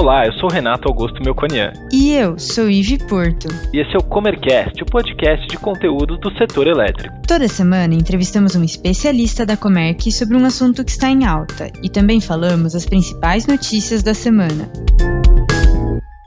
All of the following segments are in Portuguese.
Olá, eu sou Renato Augusto Melconian. E eu sou Ive Porto. E esse é o Comercast, o podcast de conteúdo do setor elétrico. Toda semana entrevistamos um especialista da Comerc sobre um assunto que está em alta e também falamos as principais notícias da semana.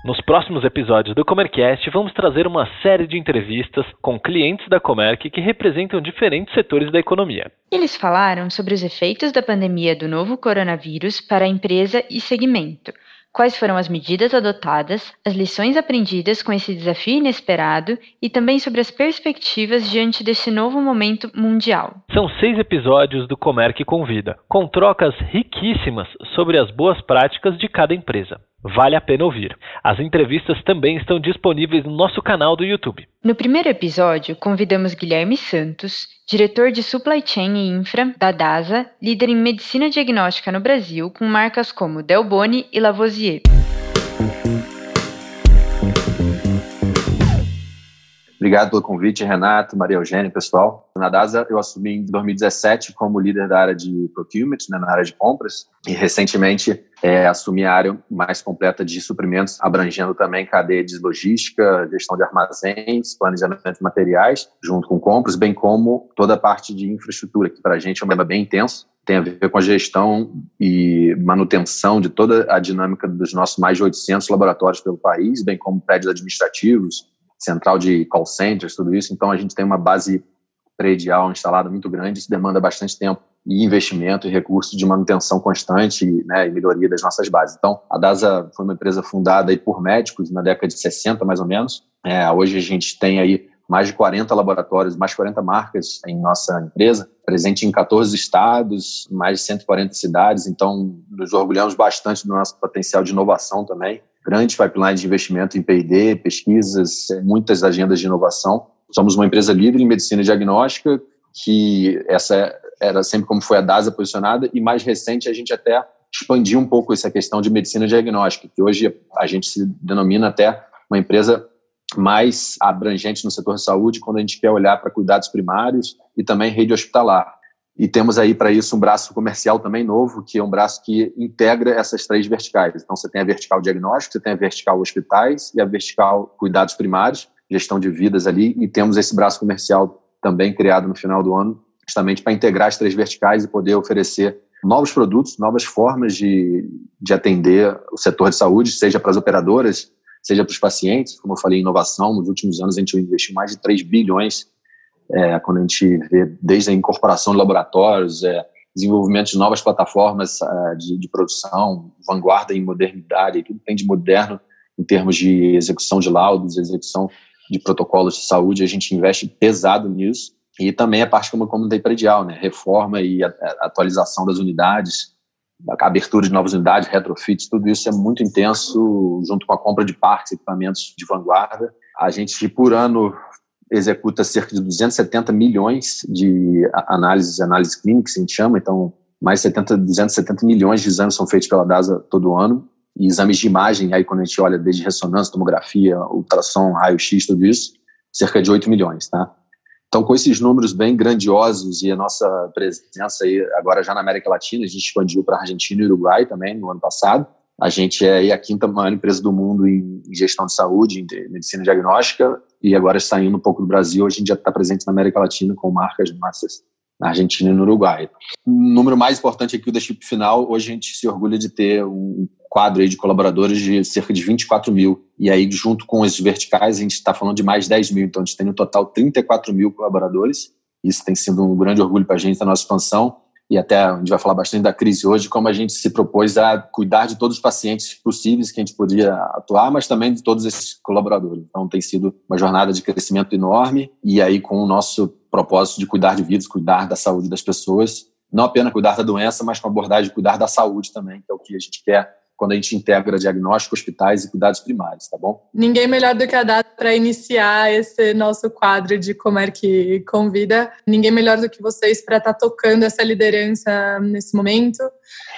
Nos próximos episódios do Comercast, vamos trazer uma série de entrevistas com clientes da Comerc que representam diferentes setores da economia. Eles falaram sobre os efeitos da pandemia do novo coronavírus para a empresa e segmento quais foram as medidas adotadas, as lições aprendidas com esse desafio inesperado e também sobre as perspectivas diante desse novo momento mundial. São seis episódios do Comerc Convida, com trocas riquíssimas sobre as boas práticas de cada empresa. Vale a pena ouvir. As entrevistas também estão disponíveis no nosso canal do YouTube. No primeiro episódio, convidamos Guilherme Santos, diretor de Supply Chain e Infra da DASA, líder em medicina diagnóstica no Brasil, com marcas como Delboni e Lavoisier. Obrigado pelo convite, Renato, Maria Eugênia, pessoal. Na DASA, eu assumi em 2017 como líder da área de procurement, né, na área de compras, e recentemente é, assumi a área mais completa de suprimentos, abrangendo também cadeia de logística, gestão de armazéns, planejamento de materiais, junto com compras, bem como toda a parte de infraestrutura, que para a gente é um tema bem intenso, tem a ver com a gestão e manutenção de toda a dinâmica dos nossos mais de 800 laboratórios pelo país, bem como prédios administrativos, central de call centers, tudo isso. Então, a gente tem uma base predial instalada muito grande, isso demanda bastante tempo e investimento e recursos de manutenção constante né, e melhoria das nossas bases. Então, a DASA foi uma empresa fundada aí por médicos na década de 60, mais ou menos. É, hoje a gente tem aí mais de 40 laboratórios, mais de 40 marcas em nossa empresa, presente em 14 estados, mais de 140 cidades, então nos orgulhamos bastante do nosso potencial de inovação também grande pipeline de investimento em P&D, pesquisas, muitas agendas de inovação. Somos uma empresa líder em medicina diagnóstica, que essa era sempre como foi a DASA posicionada, e mais recente a gente até expandiu um pouco essa questão de medicina diagnóstica, que hoje a gente se denomina até uma empresa mais abrangente no setor de saúde, quando a gente quer olhar para cuidados primários e também rede hospitalar. E temos aí para isso um braço comercial também novo, que é um braço que integra essas três verticais. Então você tem a vertical diagnóstico, você tem a vertical hospitais e a vertical cuidados primários, gestão de vidas ali, e temos esse braço comercial também criado no final do ano, justamente para integrar as três verticais e poder oferecer novos produtos, novas formas de, de atender o setor de saúde, seja para as operadoras, seja para os pacientes. Como eu falei, inovação, nos últimos anos a gente investiu mais de 3 bilhões é, quando a gente vê desde a incorporação de laboratórios, é, desenvolvimento de novas plataformas é, de, de, produção, vanguarda em modernidade, tudo tem de moderno em termos de execução de laudos, execução de protocolos de saúde, a gente investe pesado nisso. E também a parte como comunidade predial, né? reforma e a, a atualização das unidades, a abertura de novas unidades, retrofits, tudo isso é muito intenso, junto com a compra de parques, equipamentos de vanguarda. A gente, por ano, executa cerca de 270 milhões de análises, análises clínicas, a gente chama, então mais 70, 270 milhões de exames são feitos pela DASA todo ano, e exames de imagem, aí quando a gente olha desde ressonância, tomografia, ultrassom, raio-x, tudo isso, cerca de 8 milhões, tá? Então, com esses números bem grandiosos e a nossa presença aí agora já na América Latina, a gente expandiu para Argentina e Uruguai também no ano passado, a gente é a quinta maior empresa do mundo em gestão de saúde, em medicina diagnóstica, e agora saindo um pouco do Brasil, a gente já está presente na América Latina com marcas massas na Argentina e no Uruguai. O número mais importante aqui da chip final, hoje a gente se orgulha de ter um quadro de colaboradores de cerca de 24 mil. E aí, junto com os verticais, a gente está falando de mais 10 mil. Então, a gente tem no total 34 mil colaboradores. Isso tem sido um grande orgulho para a gente, da nossa expansão e até a gente vai falar bastante da crise hoje, como a gente se propôs a cuidar de todos os pacientes possíveis que a gente podia atuar, mas também de todos esses colaboradores. Então tem sido uma jornada de crescimento enorme e aí com o nosso propósito de cuidar de vidas, cuidar da saúde das pessoas, não apenas cuidar da doença, mas com a abordagem de cuidar da saúde também, que é o que a gente quer quando a gente integra diagnóstico, hospitais e cuidados primários, tá bom? Ninguém melhor do que a Data para iniciar esse nosso quadro de Como é que convida. Ninguém melhor do que vocês para estar tá tocando essa liderança nesse momento.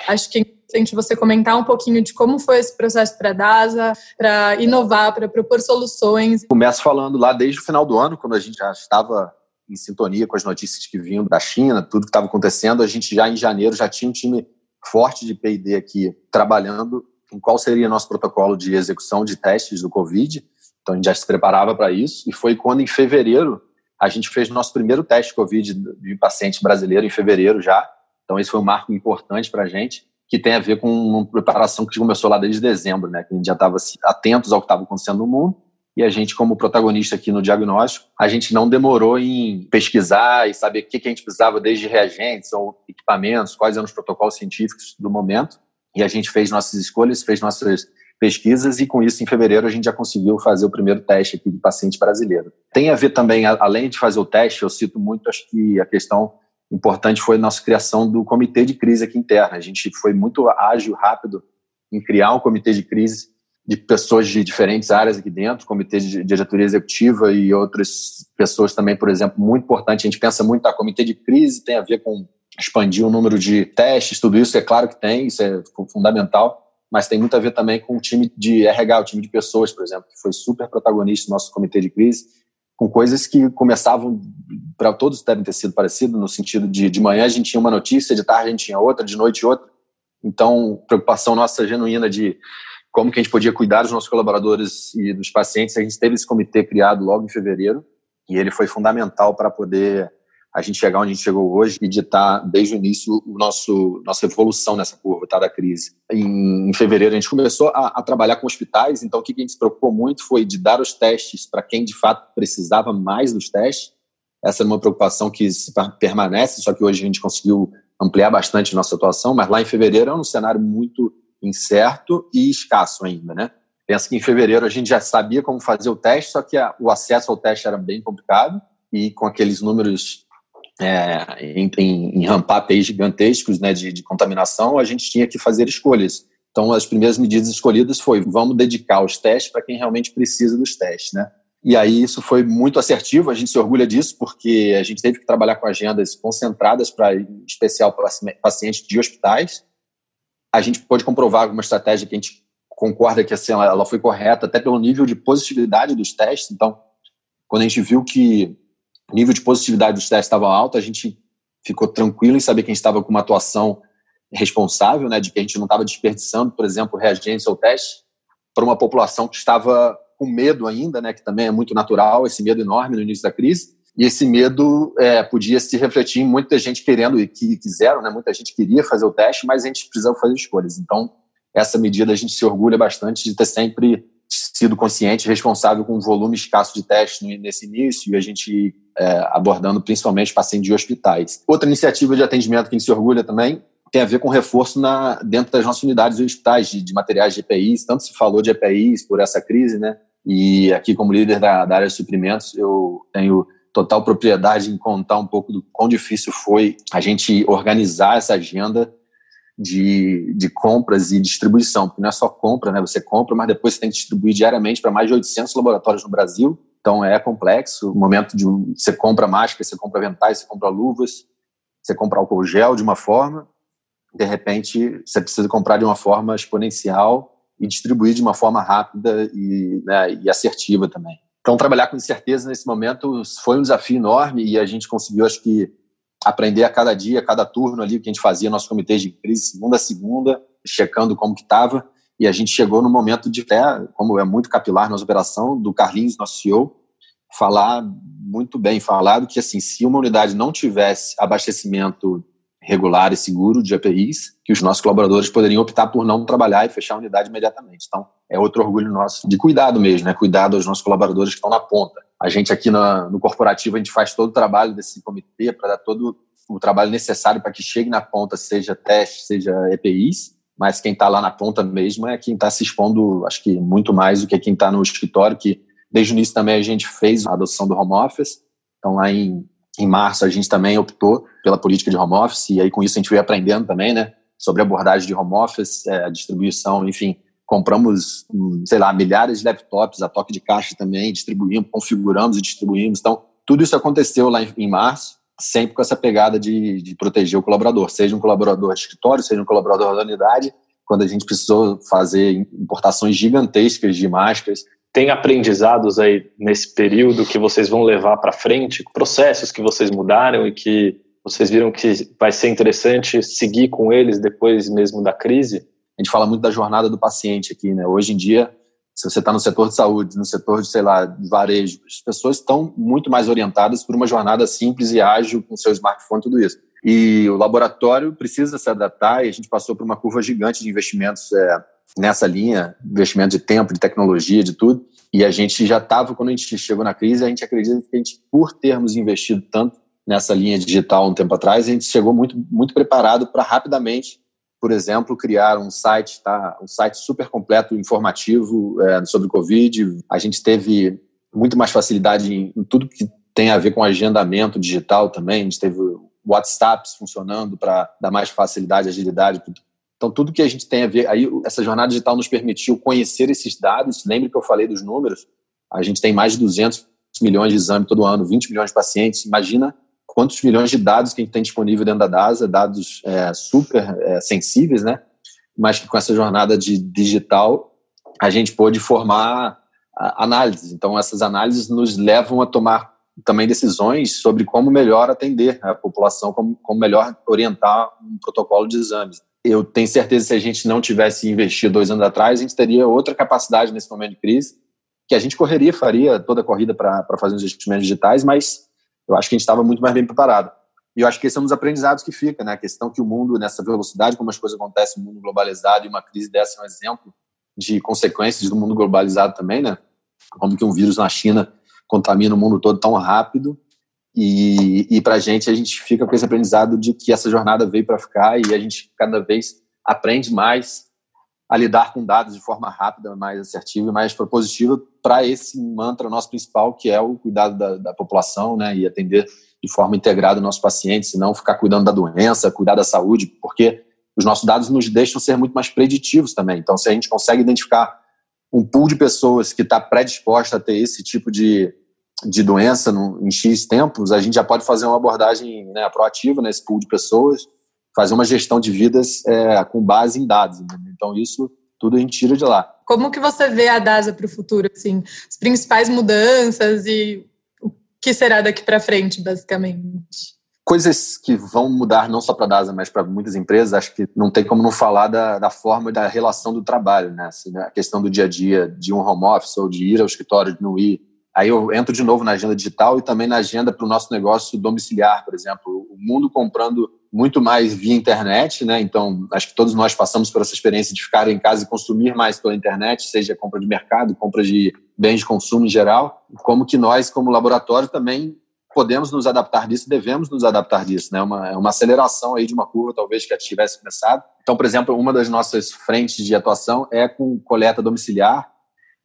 Acho que é importante você comentar um pouquinho de como foi esse processo para a DASA, para inovar, para propor soluções. Começo falando lá desde o final do ano, quando a gente já estava em sintonia com as notícias que vinham da China, tudo que estava acontecendo, a gente já em janeiro já tinha um time forte de P&D aqui trabalhando em qual seria nosso protocolo de execução de testes do Covid. Então a gente já se preparava para isso. E foi quando, em fevereiro, a gente fez nosso primeiro teste Covid de paciente brasileiro, em fevereiro já. Então esse foi um marco importante para a gente, que tem a ver com uma preparação que começou lá desde dezembro, né? Que a gente já estava atentos ao que estava acontecendo no mundo e a gente, como protagonista aqui no diagnóstico, a gente não demorou em pesquisar e saber o que, a gente precisava, desde reagentes ou equipamentos, quais eram os protocolos científicos do momento. E a gente fez nossas escolhas, fez nossas pesquisas e com isso, em fevereiro, a gente já conseguiu fazer o primeiro teste aqui de paciente brasileiro. Tem a ver também, além de fazer o teste, eu cito muito, acho que a questão importante foi a nossa criação do comitê de crise aqui interna. A gente foi muito ágil, rápido em criar um comitê de crise de pessoas de diferentes áreas aqui dentro, comitê de diretoria executiva e outras pessoas também, por exemplo, muito importante. A gente pensa muito, a comitê de crise tem a ver com expandir o número de testes, tudo isso é claro que tem, isso é fundamental, mas tem muito a ver também com o time de RH, o time de pessoas, por exemplo, que foi super protagonista no nosso comitê de crise, com coisas que começavam, para todos devem ter sido parecido, no sentido de de manhã a gente tinha uma notícia, de tarde a gente tinha outra, de noite outra. Então, preocupação nossa genuína de como que a gente podia cuidar dos nossos colaboradores e dos pacientes. A gente teve esse comitê criado logo em fevereiro e ele foi fundamental para poder a gente chegar onde a gente chegou hoje e ditar desde o início o nosso nossa evolução nessa curva tá, da crise. Em, em fevereiro a gente começou a, a, trabalhar com hospitais, então o que a gente se preocupou muito foi de dar os testes para quem de fato precisava mais dos testes. Essa é uma preocupação que permanece, só que hoje a gente conseguiu ampliar bastante nossa atuação, mas lá em fevereiro é um cenário muito incerto e escasso ainda, né? Pensa que em fevereiro a gente já sabia como fazer o teste, só que a, o acesso ao teste era bem complicado e com aqueles números é, em, em, em ramp-up gigantescos né, de, de contaminação, a gente tinha que fazer escolhas. Então, as primeiras medidas escolhidas foi vamos dedicar os testes para quem realmente precisa dos testes, né? E aí isso foi muito assertivo, a gente se orgulha disso, porque a gente teve que trabalhar com agendas concentradas para, em especial, pacientes de hospitais, a gente pode comprovar alguma estratégia que a gente concorda que assim, ela, foi correta, até pelo nível de positividade dos testes. Então, quando a gente viu que o nível de positividade dos testes estava alto, a gente ficou tranquilo em saber que a gente estava com uma atuação responsável, né, de que a gente não estava desperdiçando, por exemplo, reagentes ou testes para uma população que estava com medo ainda, né, que também é muito natural, esse medo enorme no início da crise. E esse medo é, podia se refletir em muita gente querendo e que quiseram, né? Muita gente queria fazer o teste, mas a gente precisava fazer escolhas. Então, essa medida a gente se orgulha bastante de ter sempre sido consciente, responsável com um volume escasso de testes nesse início e a gente é, abordando principalmente pacientes de hospitais. Outra iniciativa de atendimento que a gente se orgulha também tem a ver com reforço na, dentro das nossas unidades de hospitais de, de materiais de EPIs. Tanto se falou de EPIs por essa crise, né? E aqui, como líder da, da área de suprimentos, eu tenho total propriedade em contar um pouco do quão difícil foi a gente organizar essa agenda de, de compras e distribuição, porque não é só compra, né? Você compra, mas depois você tem que distribuir diariamente para mais de 800 laboratórios no Brasil. Então é complexo. O momento de você compra máscara, você compra ventais, você compra luvas, você compra álcool gel de uma forma, de repente você precisa comprar de uma forma exponencial e distribuir de uma forma rápida e, né, e assertiva também. Então, trabalhar com incerteza nesse momento foi um desafio enorme e a gente conseguiu, acho que, aprender a cada dia, a cada turno ali que a gente fazia nosso comitê de crise, segunda a segunda, checando como que estava. E a gente chegou no momento de, até, como é muito capilar nossa operação, do Carlinhos, nosso CEO, falar muito bem falado que, assim, se uma unidade não tivesse abastecimento regular e seguro de APIs, que os nossos colaboradores poderiam optar por não trabalhar e fechar a unidade imediatamente. Então, é outro orgulho nosso de cuidado mesmo, né? Cuidado aos nossos colaboradores que estão na ponta. A gente aqui na, no corporativo, a gente faz todo o trabalho desse comitê para dar todo o trabalho necessário para que chegue na ponta, seja teste, seja EPIs, mas quem está lá na ponta mesmo é quem está se expondo, acho que muito mais do que quem está no escritório, que desde o início também a gente fez a adoção do home office. Então, lá em em março, a gente também optou pela política de home office, e aí com isso a gente veio aprendendo também, né, sobre abordagem de home office, é, a distribuição, enfim. Compramos, hum, sei lá, milhares de laptops a toque de caixa também, distribuímos, configuramos e distribuímos. Então, tudo isso aconteceu lá em, em março, sempre com essa pegada de, de proteger o colaborador, seja um colaborador de escritório, seja um colaborador da unidade, quando a gente precisou fazer importações gigantescas de máscaras, tem aprendizados aí nesse período que vocês vão levar para frente, processos que vocês mudaram e que vocês viram que vai ser interessante seguir com eles depois mesmo da crise? a gente fala muito da jornada do paciente aqui, né? Hoje em dia, se você está no setor de saúde, no setor de, sei lá, de varejo, as pessoas estão muito mais orientadas por uma jornada simples e ágil com seu smartphone tudo isso. E o laboratório precisa se adaptar e a gente passou por uma curva gigante de investimentos é, nessa linha, investimento de tempo, de tecnologia, de tudo. E a gente já estava, quando a gente chegou na crise, a gente acredita que a gente, por termos investido tanto nessa linha digital um tempo atrás, a gente chegou muito, muito preparado para rapidamente, por exemplo, criar um site, tá? um site super completo, informativo é, sobre o Covid. A gente teve muito mais facilidade em, em tudo que tem a ver com agendamento digital também. A gente teve WhatsApps funcionando para dar mais facilidade, agilidade então, tudo que a gente tem a ver, aí essa jornada digital nos permitiu conhecer esses dados. Lembre que eu falei dos números. A gente tem mais de 200 milhões de exames todo ano, 20 milhões de pacientes. Imagina quantos milhões de dados que a gente tem disponível dentro da DASA, dados é, super é, sensíveis, né? Mas que com essa jornada de digital a gente pôde formar análises. Então, essas análises nos levam a tomar também decisões sobre como melhor atender a população, como, como melhor orientar um protocolo de exames eu tenho certeza que se a gente não tivesse investido dois anos atrás, a gente teria outra capacidade nesse momento de crise, que a gente correria, faria toda a corrida para fazer os investimentos digitais, mas eu acho que a gente estava muito mais bem preparado. E eu acho que esse é um dos aprendizados que fica, né? A questão que o mundo, nessa velocidade, como as coisas acontecem no mundo globalizado, e uma crise dessa é um exemplo de consequências do mundo globalizado também, né? Como que um vírus na China contamina o mundo todo tão rápido e, e para a gente, a gente fica com esse aprendizado de que essa jornada veio para ficar e a gente cada vez aprende mais a lidar com dados de forma rápida, mais assertiva e mais propositiva para esse mantra nosso principal, que é o cuidado da, da população né, e atender de forma integrada o nosso paciente, e não ficar cuidando da doença, cuidar da saúde, porque os nossos dados nos deixam ser muito mais preditivos também. Então, se a gente consegue identificar um pool de pessoas que está predisposta a ter esse tipo de, de doença no, em X tempos, a gente já pode fazer uma abordagem né, proativa nesse pool de pessoas, fazer uma gestão de vidas é, com base em dados. Então, isso tudo a gente tira de lá. Como que você vê a DASA para o futuro? Assim, as principais mudanças e o que será daqui para frente, basicamente? Coisas que vão mudar não só para a DASA, mas para muitas empresas, acho que não tem como não falar da, da forma da relação do trabalho, né? Assim, né? A questão do dia a dia, de um home office ou de ir ao escritório, de não ir, Aí eu entro de novo na agenda digital e também na agenda para o nosso negócio domiciliar, por exemplo. O mundo comprando muito mais via internet, né? Então, acho que todos nós passamos por essa experiência de ficar em casa e consumir mais pela internet, seja compra de mercado, compra de bens de consumo em geral. Como que nós, como laboratório, também podemos nos adaptar disso, devemos nos adaptar disso, né? Uma, é uma aceleração aí de uma curva, talvez, que já tivesse começado. Então, por exemplo, uma das nossas frentes de atuação é com coleta domiciliar,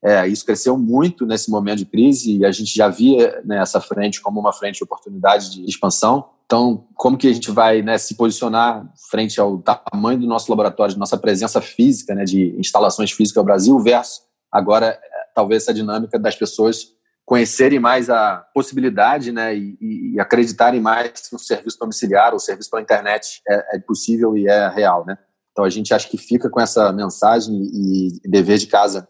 é, isso cresceu muito nesse momento de crise e a gente já via né, essa frente como uma frente de oportunidade de expansão. Então, como que a gente vai né, se posicionar frente ao tamanho do nosso laboratório, de nossa presença física, né, de instalações físicas no Brasil, versus agora é, talvez essa dinâmica das pessoas conhecerem mais a possibilidade né, e, e acreditarem mais que o serviço domiciliar, o serviço pela internet é, é possível e é real. Né? Então, a gente acha que fica com essa mensagem e dever de casa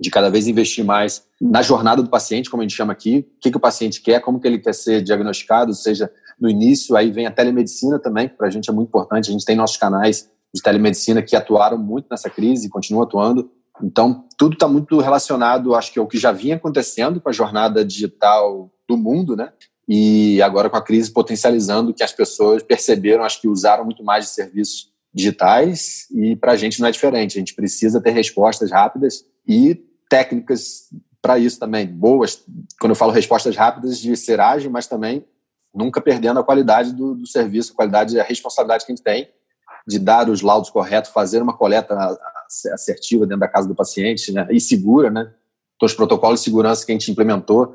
de cada vez investir mais na jornada do paciente, como a gente chama aqui, o que, que o paciente quer, como que ele quer ser diagnosticado, seja no início, aí vem a telemedicina também, que para a gente é muito importante, a gente tem nossos canais de telemedicina que atuaram muito nessa crise continuam atuando, então tudo está muito relacionado, acho que é o que já vinha acontecendo com a jornada digital do mundo, né, e agora com a crise potencializando que as pessoas perceberam, acho que usaram muito mais de serviços digitais e para a gente não é diferente, a gente precisa ter respostas rápidas e técnicas para isso também, boas, quando eu falo respostas rápidas, de ser ágil, mas também nunca perdendo a qualidade do, do serviço, a qualidade a responsabilidade que a gente tem de dar os laudos corretos, fazer uma coleta assertiva dentro da casa do paciente né, e segura, né? Então, os protocolos de segurança que a gente implementou,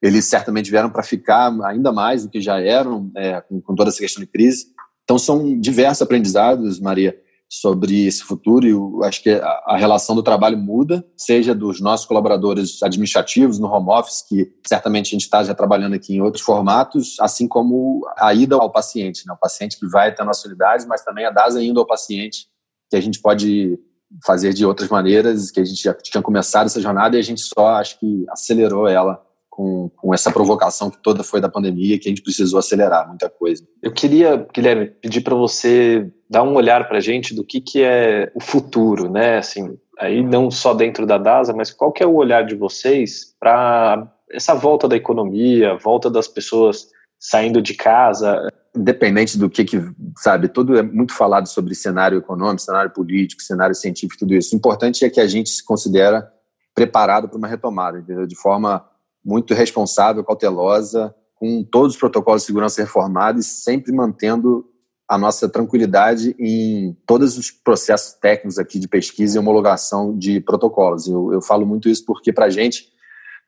eles certamente vieram para ficar ainda mais do que já eram, é, com, com toda essa questão de crise. Então, são diversos aprendizados, Maria, sobre esse futuro e eu acho que a, relação do trabalho muda, seja dos nossos colaboradores administrativos no home office, que certamente a gente está já trabalhando aqui em outros formatos, assim como a ida ao paciente, né? o paciente que vai até a nossa unidade, mas também a DASA indo ao paciente, que a gente pode fazer de outras maneiras, que a gente já tinha começado essa jornada e a gente só, acho que, acelerou ela com, com essa provocação que toda foi da pandemia, que a gente precisou acelerar muita coisa. Eu queria, Guilherme, pedir para você dar um olhar para a gente do que, que é o futuro, né? Assim, aí não só dentro da DASA, mas qual que é o olhar de vocês para essa volta da economia, volta das pessoas saindo de casa? Independente do que, que, sabe, tudo é muito falado sobre cenário econômico, cenário político, cenário científico, tudo isso. O importante é que a gente se considera preparado para uma retomada, entendeu? De forma muito responsável, cautelosa, com todos os protocolos de segurança reformados sempre mantendo a nossa tranquilidade em todos os processos técnicos aqui de pesquisa e homologação de protocolos. Eu, eu falo muito isso porque, para a gente,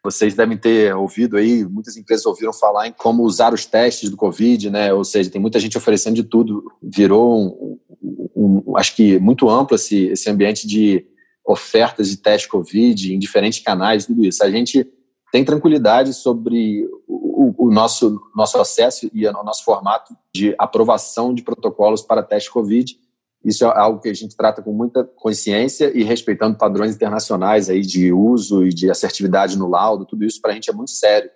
vocês devem ter ouvido aí, muitas empresas ouviram falar em como usar os testes do Covid, né? Ou seja, tem muita gente oferecendo de tudo. Virou, um, um, um, acho que muito amplo esse, esse ambiente de ofertas de teste Covid em diferentes canais, tudo isso. A gente tem tranquilidade sobre o, o, nosso, nosso acesso e o nosso formato de aprovação de protocolos para teste Covid. Isso é algo que a gente trata com muita consciência e respeitando padrões internacionais aí de uso e de assertividade no laudo, tudo isso para a gente é muito sério.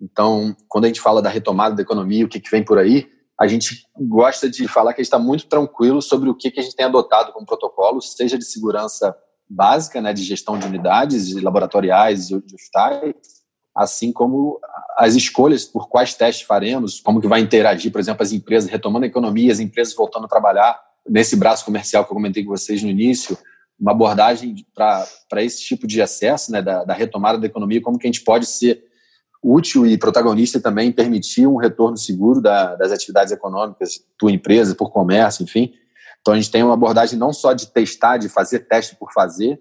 Então, quando a gente fala da retomada da economia, o que, que vem por aí, a gente gosta de falar que a gente está muito tranquilo sobre o que, que a gente tem adotado como protocolos, seja de segurança básica, né, de gestão de unidades de laboratoriais de hospitais, assim como as escolhas por quais testes faremos, como que vai interagir, por exemplo, as empresas retomando a economia, as empresas voltando a trabalhar nesse braço comercial que eu comentei com vocês no início, uma abordagem para esse tipo de acesso, né, da, da, retomada da economia, como que a gente pode ser útil e protagonista também permitir um retorno seguro da, das atividades econômicas, tua empresa, por comércio, enfim. Então a gente tem uma abordagem não só de testar, de fazer teste por fazer,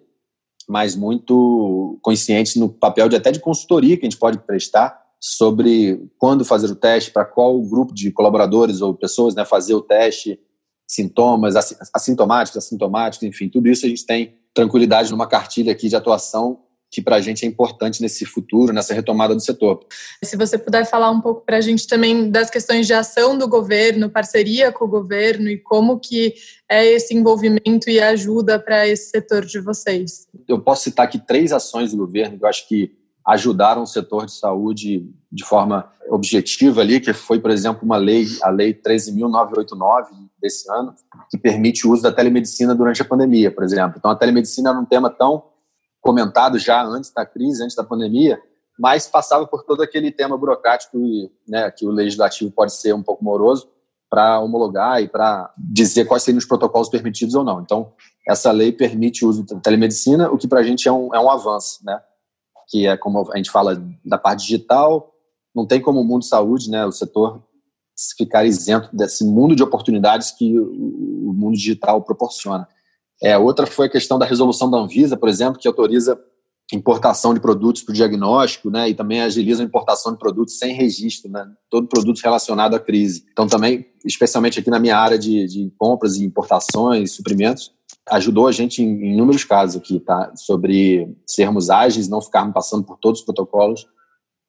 mas muito consciente no papel de até de consultoria que a gente pode prestar sobre quando fazer o teste, para qual grupo de colaboradores ou pessoas né, fazer o teste, sintomas, assintomáticos, assintomáticos, enfim, tudo isso a gente tem tranquilidade numa cartilha aqui de atuação que para a gente é importante nesse futuro, nessa retomada do setor. Se você puder falar um pouco para a gente também das questões de ação do governo, parceria com o governo e como que é esse envolvimento e ajuda para esse setor de vocês. Eu posso citar aqui três ações do governo que eu acho que ajudaram o setor de saúde de forma objetiva ali, que foi, por exemplo, uma lei, a lei 13.989 desse ano, que permite o uso da telemedicina durante a pandemia, por exemplo. Então, a telemedicina era um tema tão comentado já antes da crise, antes da pandemia, mas passava por todo aquele tema burocrático e, né, que o legislativo pode ser um pouco moroso para homologar e para dizer quais seriam os protocolos permitidos ou não. Então, essa lei permite o uso da telemedicina, o que para a gente é um, é um avanço, né? Que é como a gente fala da parte digital, não tem como o mundo de saúde, né, o setor ficar isento desse mundo de oportunidades que o mundo digital proporciona. É, outra foi a questão da resolução da Anvisa, por exemplo, que autoriza importação de produtos para o diagnóstico, né, e também agiliza a importação de produtos sem registro, né, todo produto relacionado à crise. Então, também, especialmente aqui na minha área de, de compras e importações, suprimentos, ajudou a gente em, em inúmeros casos aqui, tá, sobre sermos ágeis, não ficarmos passando por todos os protocolos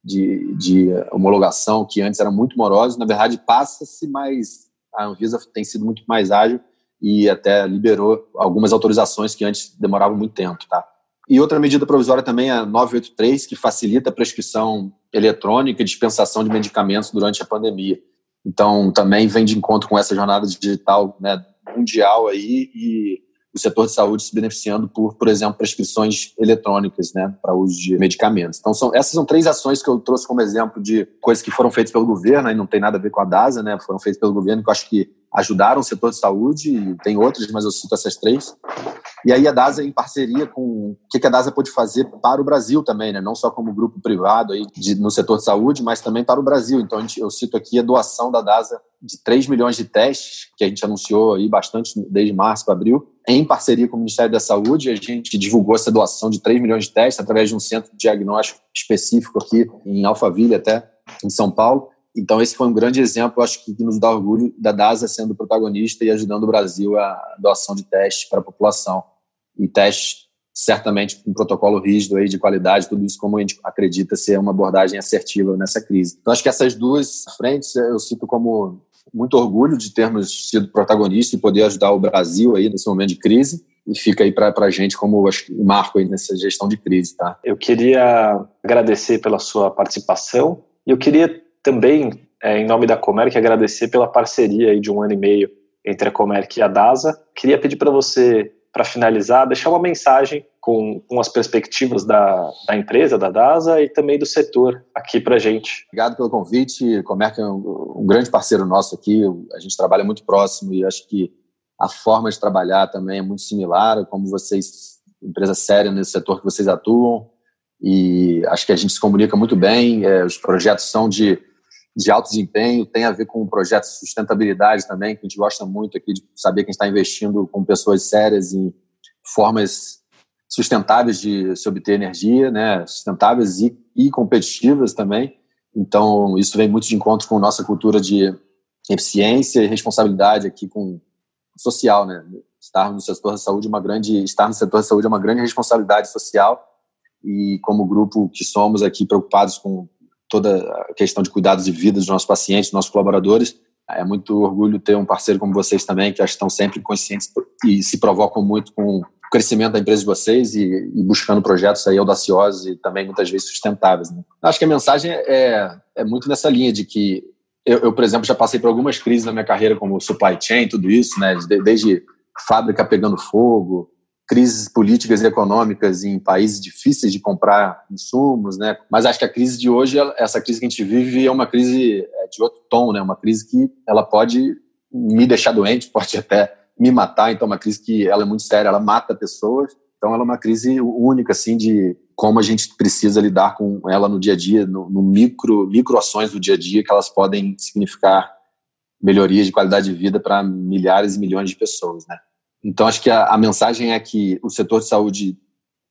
de, de homologação que antes eram muito morosos. Na verdade, passa-se, mas a Anvisa tem sido muito mais ágil e até liberou algumas autorizações que antes demoravam muito tempo, tá? E outra medida provisória também é a 983, que facilita a prescrição eletrônica e dispensação de medicamentos durante a pandemia. Então, também vem de encontro com essa jornada digital né, mundial aí e o setor de saúde se beneficiando por, por exemplo, prescrições eletrônicas, né, para uso de medicamentos. Então, são, essas são três ações que eu trouxe como exemplo de coisas que foram feitas pelo governo, e não tem nada a ver com a DASA, né, foram feitas pelo governo, que eu acho que ajudaram o setor de saúde, tem outras, mas eu cito essas três. E aí a DASA em parceria com o que a DASA pode fazer para o Brasil também, né? não só como grupo privado aí de, no setor de saúde, mas também para o Brasil. Então gente, eu cito aqui a doação da DASA de 3 milhões de testes, que a gente anunciou aí bastante desde março para abril, em parceria com o Ministério da Saúde. A gente divulgou essa doação de 3 milhões de testes através de um centro de diagnóstico específico aqui em Alphaville, até em São Paulo. Então, esse foi um grande exemplo, acho que nos dá orgulho da DASA sendo protagonista e ajudando o Brasil a doação de testes para a população. E testes, certamente, com um protocolo rígido aí de qualidade, tudo isso como a gente acredita ser uma abordagem assertiva nessa crise. Então, acho que essas duas frentes eu cito como muito orgulho de termos sido protagonistas e poder ajudar o Brasil aí nesse momento de crise. e fica aí para a gente como acho, marco aí nessa gestão de crise. Tá? Eu queria agradecer pela sua participação e eu queria também, é, em nome da Comerc, agradecer pela parceria aí de um ano e meio entre a Comerc e a DASA. Queria pedir para você, para finalizar, deixar uma mensagem com, com as perspectivas da, da, empresa, da DASA e também do setor aqui para a gente. Obrigado pelo convite. Comerc é um, um grande parceiro nosso aqui. A gente trabalha muito próximo e acho que a forma de trabalhar também é muito similar, como vocês, empresa séria nesse setor que vocês atuam, e acho que a gente se comunica muito bem, é, os projetos são de, de alto desempenho, tem a ver com o projeto de sustentabilidade também, que a gente gosta muito aqui de saber que a gente está investindo com pessoas sérias em formas sustentáveis de se obter energia, né, sustentáveis e, e competitivas também. Então, isso vem muito de encontro com nossa cultura de eficiência e responsabilidade aqui com social, né? Estar no setor da saúde é uma grande, estar no setor da saúde é uma grande responsabilidade social e como grupo que somos aqui preocupados com toda a questão de cuidados de vida dos nossos pacientes, dos nossos colaboradores, é muito orgulho ter um parceiro como vocês também, que estão sempre conscientes e se provocam muito com crescimento da empresa de vocês e, e buscando projetos aí audaciosos e também muitas vezes sustentáveis. Né? Acho que a mensagem é, é muito nessa linha de que eu, eu, por exemplo, já passei por algumas crises na minha carreira, como supply chain, tudo isso, né? Desde fábrica pegando fogo, crises políticas e econômicas em países difíceis de comprar insumos, né? Mas acho que a crise de hoje, essa crise que a gente vive, é uma crise é, de outro tom, né? Uma crise que ela pode me deixar doente, pode até me matar. Então, é uma crise que ela é muito séria, ela mata pessoas. Então, ela é uma crise única, assim, de como a gente precisa lidar com ela no dia a dia, no, no micro, micro ações do dia a dia que elas podem significar melhorias de qualidade de vida para milhares e milhões de pessoas, né? Então acho que a, a, mensagem é que o setor de saúde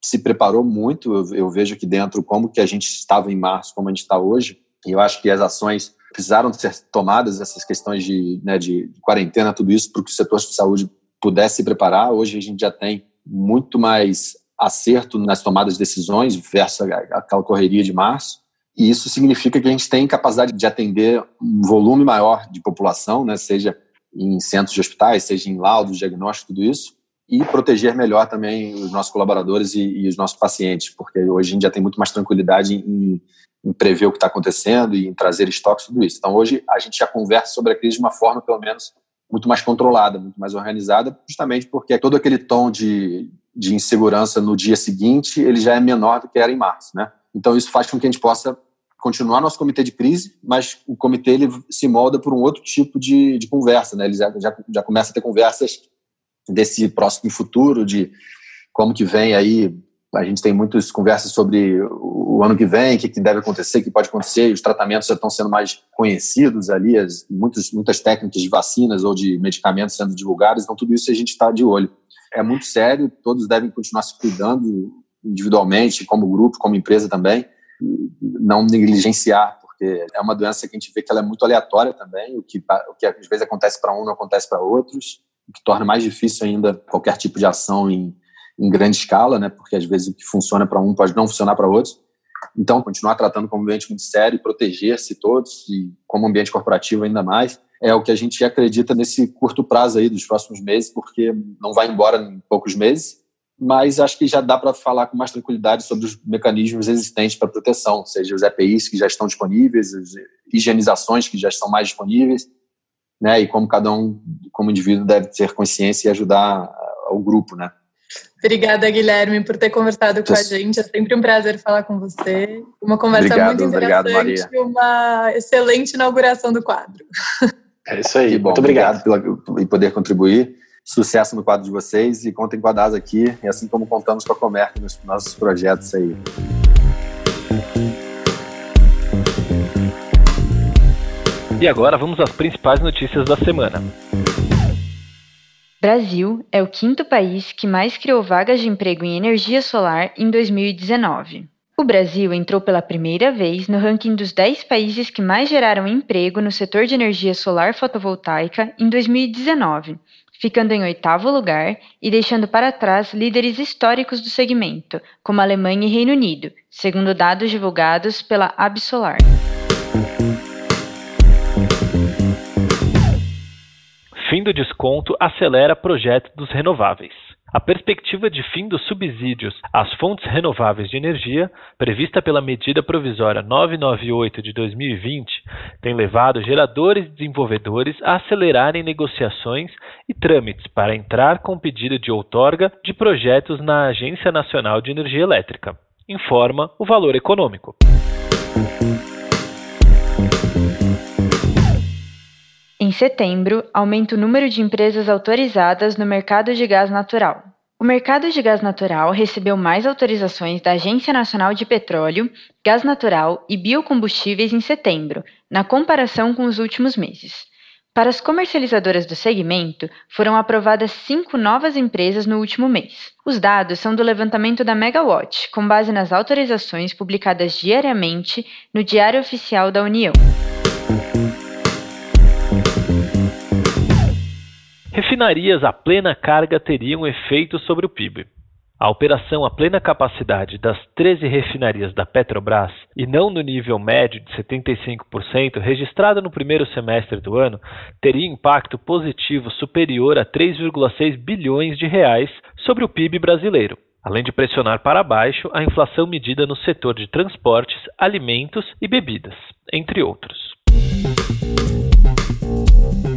se preparou muito. Eu, eu, vejo aqui dentro como que a gente estava em março, como a gente está hoje. E eu acho que as ações precisaram ser tomadas, essas questões de, né, de quarentena, tudo isso, para que o setor de saúde pudesse se preparar. Hoje a gente já tem muito mais acerto nas tomadas de decisões versus aquela correria de março. E isso significa que a gente tem capacidade de atender um volume maior de população, né, seja em centros de hospitais, seja em laudos, diagnóstico, tudo isso, e proteger melhor também os nossos colaboradores e, e os nossos pacientes, porque hoje a gente já tem muito mais tranquilidade em, em prever o que está acontecendo e em trazer estoques, tudo isso. Então hoje a gente já conversa sobre a crise de uma forma, pelo menos, muito mais controlada, muito mais organizada, justamente porque todo aquele tom de, de insegurança no dia seguinte, ele já é menor do que era em março, né? Então isso faz com que a gente possa continuar nosso comitê de crise, mas o comitê ele se molda por um outro tipo de, de conversa, né? Ele já, já, já começa a ter conversas desse próximo futuro, de como que vem aí, a gente tem muitas conversas sobre o ano que vem, o que, que deve acontecer, o que pode acontecer, os tratamentos já estão sendo mais conhecidos ali, as, muitos, muitas técnicas de vacinas ou de medicamentos sendo divulgadas, então tudo isso a gente está de olho. É muito sério, todos devem continuar se cuidando individualmente, como grupo, como empresa também, não negligenciar, porque é uma doença que a gente vê que ela é muito aleatória também, o que, o que às vezes acontece para um não acontece para outros, que torna mais difícil ainda qualquer tipo de ação em, em grande escala, né, porque às vezes o que funciona para um pode não funcionar para outros. Então, continuar tratando como ambiente muito sério, proteger-se todos, e como ambiente corporativo ainda mais, é o que a gente acredita nesse curto prazo aí dos próximos meses, porque não vai embora em poucos meses, mas acho que já dá para falar com mais tranquilidade sobre os mecanismos existentes para proteção, seja os EPIs que já estão disponíveis, as higienizações que já estão mais disponíveis, né, e como cada um, como indivíduo, deve ter consciência e ajudar o grupo, né. Obrigada, Guilherme, por ter conversado com a gente. É sempre um prazer falar com você. Uma conversa obrigado, muito interessante, obrigado, uma excelente inauguração do quadro. É isso aí. Bom, Muito obrigado. obrigado pela, poder contribuir. Sucesso no quadro de vocês e contem com a DAS aqui, e assim como contamos com a Comerc nos nossos projetos aí. E agora vamos às principais notícias da semana. Brasil é o quinto país que mais criou vagas de emprego em energia solar em 2019. O Brasil entrou pela primeira vez no ranking dos 10 países que mais geraram emprego no setor de energia solar fotovoltaica em 2019, ficando em oitavo lugar e deixando para trás líderes históricos do segmento, como Alemanha e Reino Unido, segundo dados divulgados pela Absolar. Fim do desconto acelera projeto dos renováveis. A perspectiva de fim dos subsídios às fontes renováveis de energia, prevista pela medida provisória 998 de 2020, tem levado geradores e desenvolvedores a acelerarem negociações e trâmites para entrar com pedido de outorga de projetos na Agência Nacional de Energia Elétrica, informa o valor econômico. Setembro, aumenta o número de empresas autorizadas no mercado de gás natural. O mercado de gás natural recebeu mais autorizações da Agência Nacional de Petróleo, Gás Natural e Biocombustíveis em setembro, na comparação com os últimos meses. Para as comercializadoras do segmento, foram aprovadas cinco novas empresas no último mês. Os dados são do levantamento da Megawatt, com base nas autorizações publicadas diariamente no Diário Oficial da União. Refinarias a plena carga teriam efeito sobre o PIB. A operação a plena capacidade das 13 refinarias da Petrobras, e não no nível médio de 75% registrado no primeiro semestre do ano, teria impacto positivo superior a 3,6 bilhões de reais sobre o PIB brasileiro, além de pressionar para baixo a inflação medida no setor de transportes, alimentos e bebidas, entre outros.